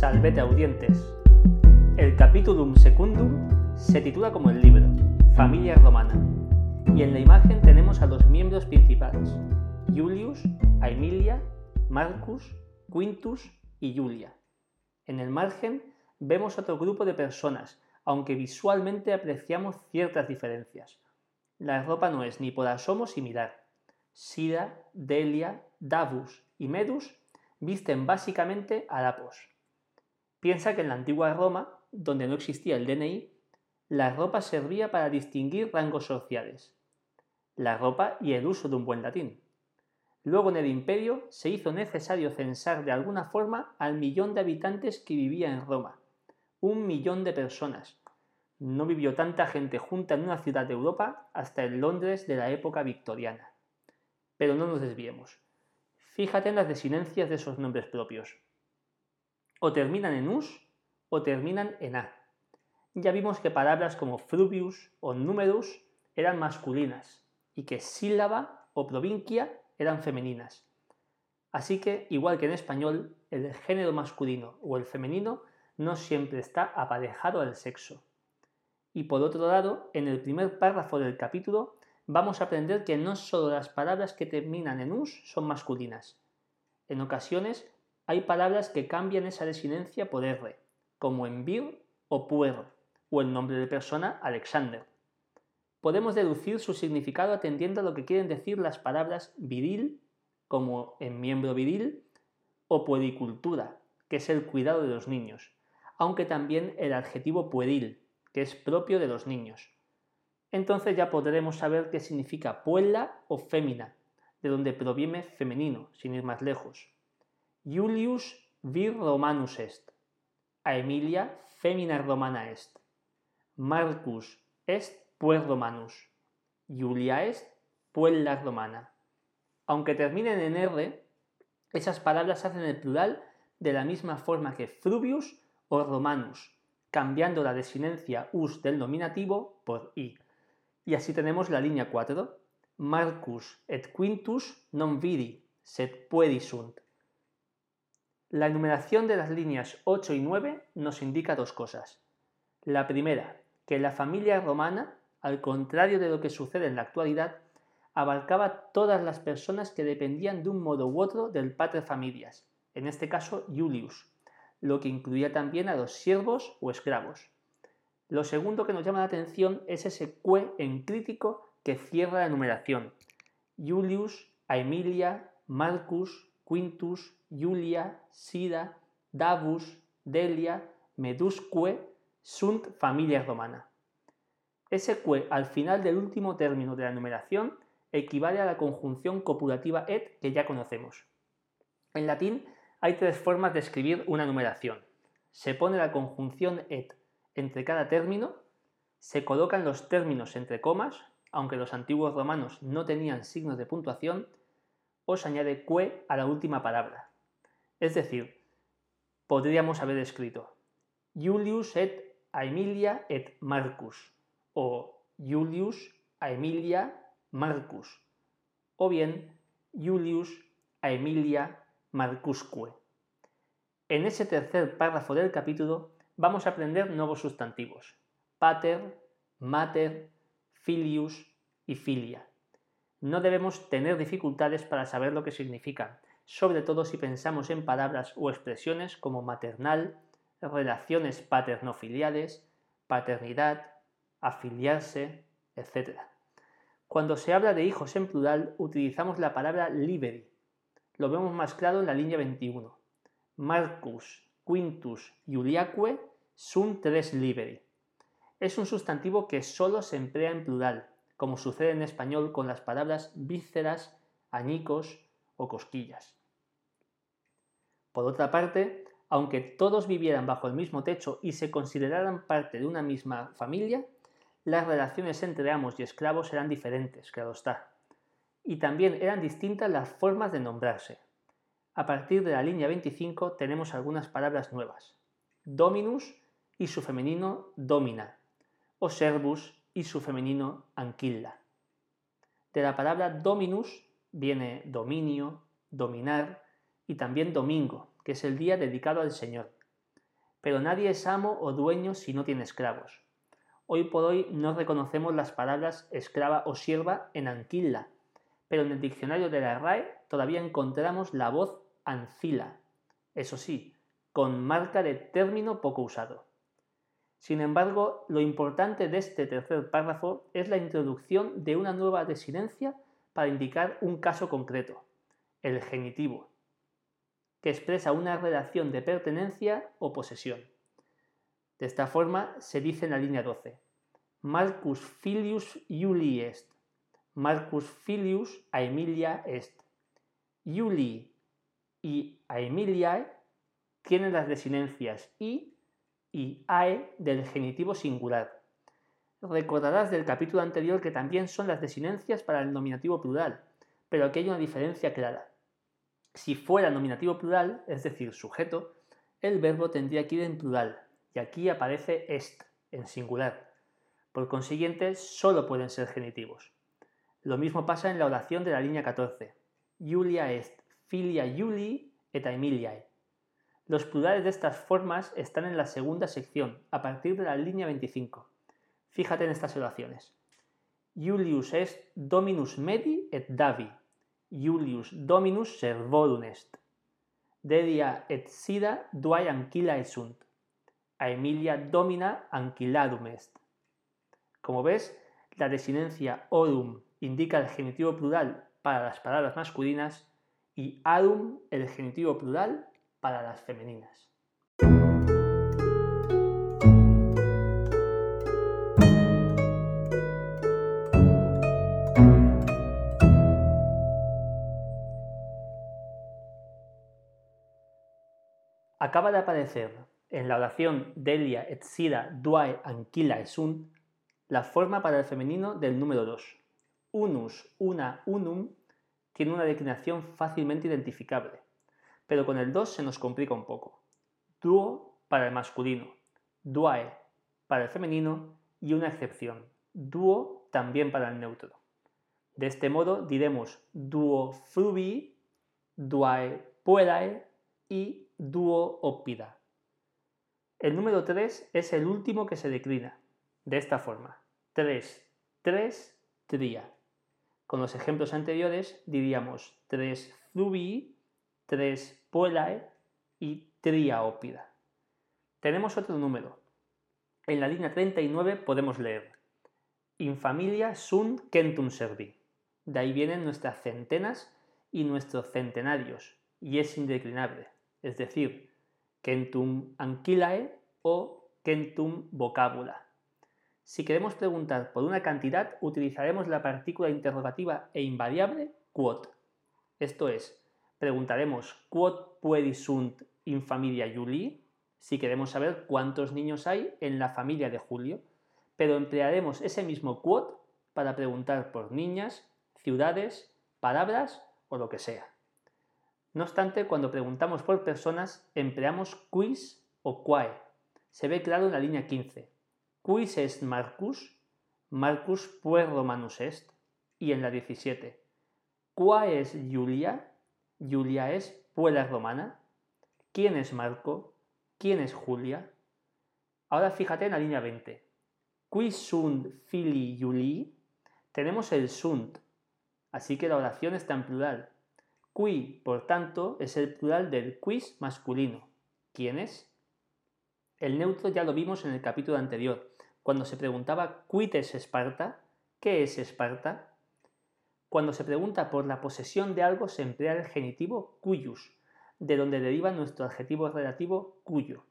Salvete audientes. El capitulum secundum se titula como el libro, Familia Romana, y en la imagen tenemos a los miembros principales, Julius, Aemilia, Marcus, Quintus y Julia. En el margen vemos otro grupo de personas, aunque visualmente apreciamos ciertas diferencias. La ropa no es ni por asomo similar. Sida, Delia, Davus y Medus visten básicamente harapos. Piensa que en la antigua Roma, donde no existía el DNI, la ropa servía para distinguir rangos sociales. La ropa y el uso de un buen latín. Luego en el imperio se hizo necesario censar de alguna forma al millón de habitantes que vivía en Roma. Un millón de personas. No vivió tanta gente junta en una ciudad de Europa hasta el Londres de la época victoriana. Pero no nos desviemos. Fíjate en las desinencias de esos nombres propios. O terminan en us o terminan en a. Ya vimos que palabras como frubius o numerus eran masculinas y que sílaba o provincia eran femeninas. Así que, igual que en español, el género masculino o el femenino no siempre está aparejado al sexo. Y por otro lado, en el primer párrafo del capítulo vamos a aprender que no solo las palabras que terminan en us son masculinas. En ocasiones hay palabras que cambian esa desinencia por R, como en vir o puer, o el nombre de persona Alexander podemos deducir su significado atendiendo a lo que quieren decir las palabras viril, como en miembro viril, o puericultura, que es el cuidado de los niños, aunque también el adjetivo pueril, que es propio de los niños. Entonces ya podremos saber qué significa puella o fémina, de donde proviene femenino, sin ir más lejos. Julius vir Romanus est. Aemilia femina romana est. Marcus est pues romanus. Julia est, pues la romana. Aunque terminen en R, esas palabras hacen el plural de la misma forma que frubius o romanus, cambiando la desinencia us del nominativo por i. Y así tenemos la línea 4. Marcus et Quintus non vidi, sed puedisunt. La enumeración de las líneas 8 y 9 nos indica dos cosas. La primera, que la familia romana al contrario de lo que sucede en la actualidad, abarcaba todas las personas que dependían de un modo u otro del pater familias, en este caso Julius, lo que incluía también a los siervos o esclavos. Lo segundo que nos llama la atención es ese que en crítico que cierra la numeración. Julius, Aemilia, Marcus, Quintus, Julia, Sida, Davus, Delia, Medusque, sunt familia romana. Ese que al final del último término de la numeración equivale a la conjunción copulativa et que ya conocemos. En latín hay tres formas de escribir una numeración. Se pone la conjunción et entre cada término, se colocan los términos entre comas, aunque los antiguos romanos no tenían signos de puntuación, o se añade que a la última palabra. Es decir, podríamos haber escrito Julius et Aemilia et Marcus, o Julius Aemilia Marcus, o bien Julius Aemilia Marcusque. En ese tercer párrafo del capítulo vamos a aprender nuevos sustantivos, pater, mater, filius y filia. No debemos tener dificultades para saber lo que significan, sobre todo si pensamos en palabras o expresiones como maternal, relaciones paterno-filiales, paternidad, afiliarse, etc. Cuando se habla de hijos en plural, utilizamos la palabra liberi. Lo vemos más claro en la línea 21. Marcus, Quintus y Uliaque son tres liberi. Es un sustantivo que solo se emplea en plural, como sucede en español con las palabras vísceras, añicos o cosquillas. Por otra parte, aunque todos vivieran bajo el mismo techo y se consideraran parte de una misma familia, las relaciones entre amos y esclavos eran diferentes, claro está. Y también eran distintas las formas de nombrarse. A partir de la línea 25 tenemos algunas palabras nuevas. Dominus y su femenino domina, o servus y su femenino anquilla. De la palabra dominus viene dominio, dominar y también domingo, que es el día dedicado al Señor. Pero nadie es amo o dueño si no tiene esclavos. Hoy por hoy no reconocemos las palabras esclava o sierva en anquilla, pero en el diccionario de la RAE todavía encontramos la voz ancila, eso sí, con marca de término poco usado. Sin embargo, lo importante de este tercer párrafo es la introducción de una nueva desinencia para indicar un caso concreto, el genitivo, que expresa una relación de pertenencia o posesión. De esta forma se dice en la línea 12, Marcus filius Iuli est, Marcus filius Aemilia est. Iuli y Aemiliae tienen las desinencias i y ae del genitivo singular. Recordarás del capítulo anterior que también son las desinencias para el nominativo plural, pero aquí hay una diferencia clara. Si fuera nominativo plural, es decir, sujeto, el verbo tendría que ir en plural, y aquí aparece est, en singular. Por consiguiente, solo pueden ser genitivos. Lo mismo pasa en la oración de la línea 14. Julia est, filia Juli et Aemiliae. Los plurales de estas formas están en la segunda sección, a partir de la línea 25. Fíjate en estas oraciones. Julius est dominus medi et Davi. Julius dominus servorum est. Dedia et sida duae anquila sunt. Aemilia domina anquilarum est. Como ves, la desinencia orum indica el genitivo plural para las palabras masculinas y arum el genitivo plural para las femeninas. Acaba de aparecer en la oración Delia et Sida duae anquila esunt la forma para el femenino del número 2. Unus, una, unum tiene una declinación fácilmente identificable pero con el 2 se nos complica un poco. Duo para el masculino, duae para el femenino y una excepción, duo también para el neutro. De este modo diremos duo frubi, duae puerae y duo oppida. El número 3 es el último que se declina, de esta forma. 3, 3, tria. Con los ejemplos anteriores diríamos 3 frubi, 3 Polae y Triaópida. Tenemos otro número. En la línea 39 podemos leer Infamilia sunt centum servi. De ahí vienen nuestras centenas y nuestros centenarios, y es indeclinable, es decir, centum anquilae o centum vocabula. Si queremos preguntar por una cantidad, utilizaremos la partícula interrogativa e invariable quod. Esto es, preguntaremos quod puedisunt in familia Julii, si queremos saber cuántos niños hay en la familia de Julio, pero emplearemos ese mismo quod para preguntar por niñas, ciudades, palabras o lo que sea. No obstante, cuando preguntamos por personas, empleamos quis o quae. Se ve claro en la línea 15. Quis est Marcus? Marcus pues Romanus est. Y en la 17. Quae es Julia? Julia es puela romana. ¿Quién es Marco? ¿Quién es Julia? Ahora fíjate en la línea 20. Qui sunt fili Julii? Tenemos el sunt, así que la oración está en plural. Qui, por tanto, es el plural del quis masculino. ¿Quién es? El neutro ya lo vimos en el capítulo anterior, cuando se preguntaba quid es Esparta, ¿qué es Esparta? Cuando se pregunta por la posesión de algo se emplea el genitivo cuyus, de donde deriva nuestro adjetivo relativo cuyo.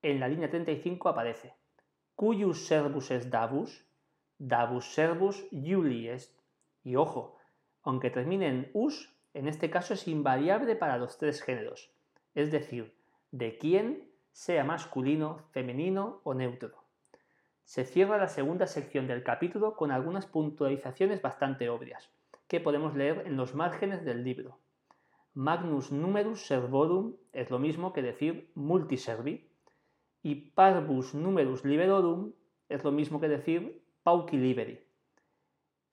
En la línea 35 aparece cuyus servus est davus, davus servus est. Y ojo, aunque termine en us, en este caso es invariable para los tres géneros, es decir, de quién, sea masculino, femenino o neutro. Se cierra la segunda sección del capítulo con algunas puntualizaciones bastante obvias que podemos leer en los márgenes del libro. Magnus numerus servorum es lo mismo que decir multiservi y parvus numerus liberorum es lo mismo que decir pauci liberi.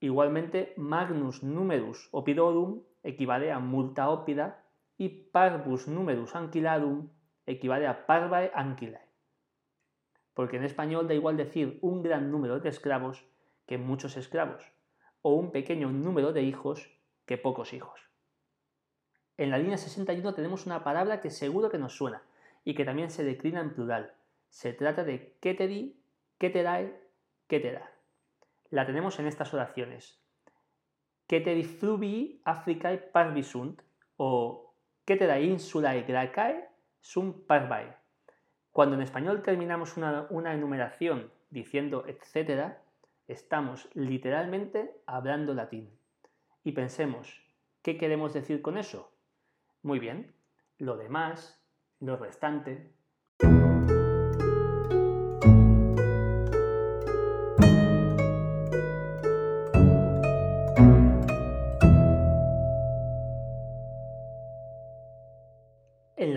Igualmente, magnus numerus opidorum equivale a multa opida y parvus numerus anquilarum equivale a parvae anquilae. Porque en español da igual decir un gran número de esclavos que muchos esclavos, o un pequeño número de hijos que pocos hijos. En la línea 61 tenemos una palabra que seguro que nos suena y que también se declina en plural. Se trata de keteri, keterae, ketera. La tenemos en estas oraciones. Keteri fluvi Africae parvisunt o ketera insulae graecae sum parvae. Cuando en español terminamos una, una enumeración diciendo etcétera, estamos literalmente hablando latín. Y pensemos, ¿qué queremos decir con eso? Muy bien, lo demás, lo restante.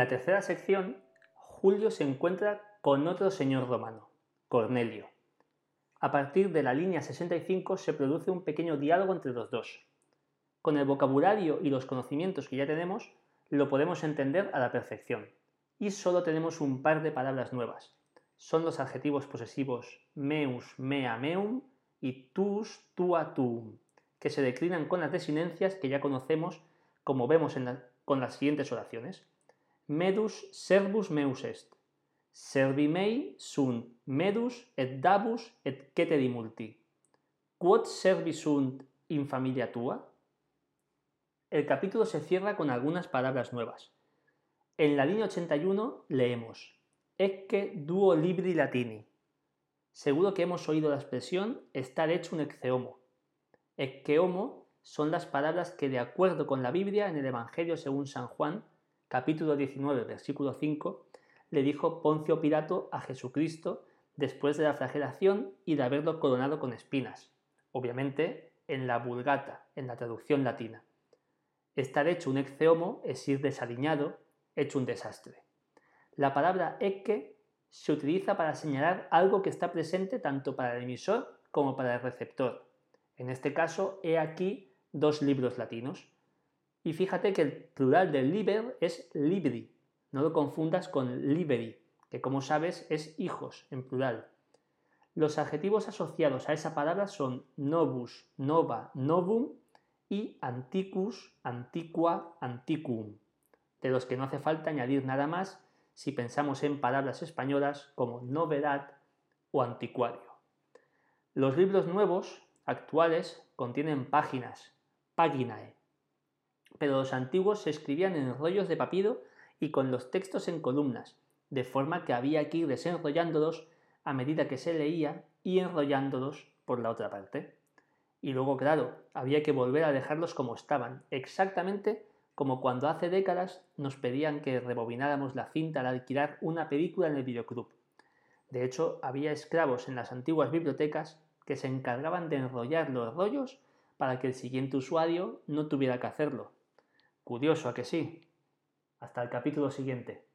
La tercera sección, Julio se encuentra con otro señor romano, Cornelio. A partir de la línea 65 se produce un pequeño diálogo entre los dos. Con el vocabulario y los conocimientos que ya tenemos, lo podemos entender a la perfección. Y solo tenemos un par de palabras nuevas. Son los adjetivos posesivos meus, mea, meum y tus, tua, tuum, que se declinan con las desinencias que ya conocemos como vemos con las siguientes oraciones. Medus servus meus est. Servi mei sunt medus et dabus et ceteri multi. Quod servi sunt in familia tua? el capítulo se cierra con algunas palabras nuevas. En la línea 81 leemos Ecce duo libri latini. Seguro que hemos oído la expresión estar hecho un exceomo. Ecceomo son las palabras que, de acuerdo con la Biblia, en el Evangelio según San Juan, capítulo 19, versículo 5, le dijo Poncio Pilato a Jesucristo después de la flagelación y de haberlo coronado con espinas, obviamente en la Vulgata, en la traducción latina. Estar hecho un exceomo es ir desaliñado, hecho un desastre. La palabra ecce se utiliza para señalar algo que está presente tanto para el emisor como para el receptor. En este caso, he aquí dos libros latinos. Y fíjate que el plural del liber es libri. No lo confundas con liberi, que como sabes es hijos en plural. Los adjetivos asociados a esa palabra son novus, nova, novum y anticus, antiqua, antiquum, de los que no hace falta añadir nada más si pensamos en palabras españolas como novedad o anticuario. Los libros nuevos, actuales, contienen páginas, paginae, pero los antiguos se escribían en rollos de papiro y con los textos en columnas, de forma que había que ir desenrollándolos a medida que se leía y enrollándolos por la otra parte. Y luego, claro, había que volver a dejarlos como estaban, exactamente como cuando hace décadas nos pedían que rebobináramos la cinta al alquilar una película en el videoclub. De hecho, había esclavos en las antiguas bibliotecas que se encargaban de enrollar los rollos para que el siguiente usuario no tuviera que hacerlo. Curioso, ¿a que sí? Hasta el capítulo siguiente.